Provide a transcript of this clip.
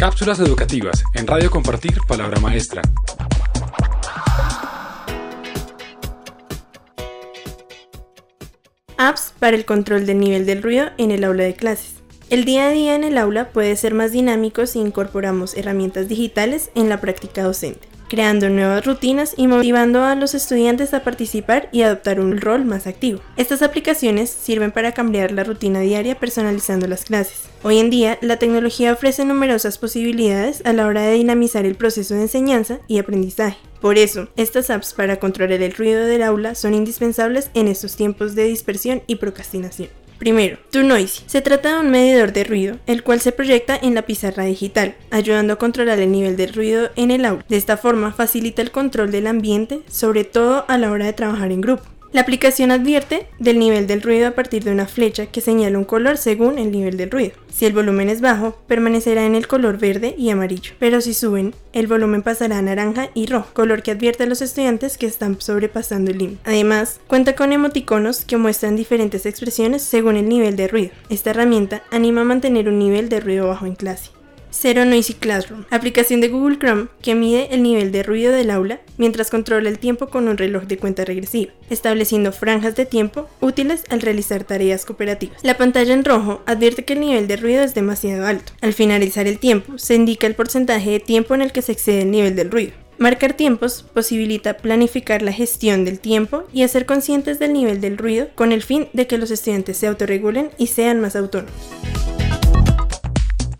Cápsulas educativas en Radio Compartir Palabra Maestra. Apps para el control del nivel del ruido en el aula de clases. El día a día en el aula puede ser más dinámico si incorporamos herramientas digitales en la práctica docente creando nuevas rutinas y motivando a los estudiantes a participar y adoptar un rol más activo. Estas aplicaciones sirven para cambiar la rutina diaria personalizando las clases. Hoy en día, la tecnología ofrece numerosas posibilidades a la hora de dinamizar el proceso de enseñanza y aprendizaje. Por eso, estas apps para controlar el ruido del aula son indispensables en estos tiempos de dispersión y procrastinación. Primero, TrueNoisy. Se trata de un medidor de ruido, el cual se proyecta en la pizarra digital, ayudando a controlar el nivel de ruido en el aula. De esta forma, facilita el control del ambiente, sobre todo a la hora de trabajar en grupo. La aplicación advierte del nivel del ruido a partir de una flecha que señala un color según el nivel del ruido. Si el volumen es bajo, permanecerá en el color verde y amarillo, pero si suben, el volumen pasará a naranja y rojo, color que advierte a los estudiantes que están sobrepasando el límite. Además, cuenta con emoticonos que muestran diferentes expresiones según el nivel de ruido. Esta herramienta anima a mantener un nivel de ruido bajo en clase. Zero Noisy Classroom, aplicación de Google Chrome que mide el nivel de ruido del aula mientras controla el tiempo con un reloj de cuenta regresiva, estableciendo franjas de tiempo útiles al realizar tareas cooperativas. La pantalla en rojo advierte que el nivel de ruido es demasiado alto. Al finalizar el tiempo, se indica el porcentaje de tiempo en el que se excede el nivel del ruido. Marcar tiempos posibilita planificar la gestión del tiempo y hacer conscientes del nivel del ruido con el fin de que los estudiantes se autorregulen y sean más autónomos.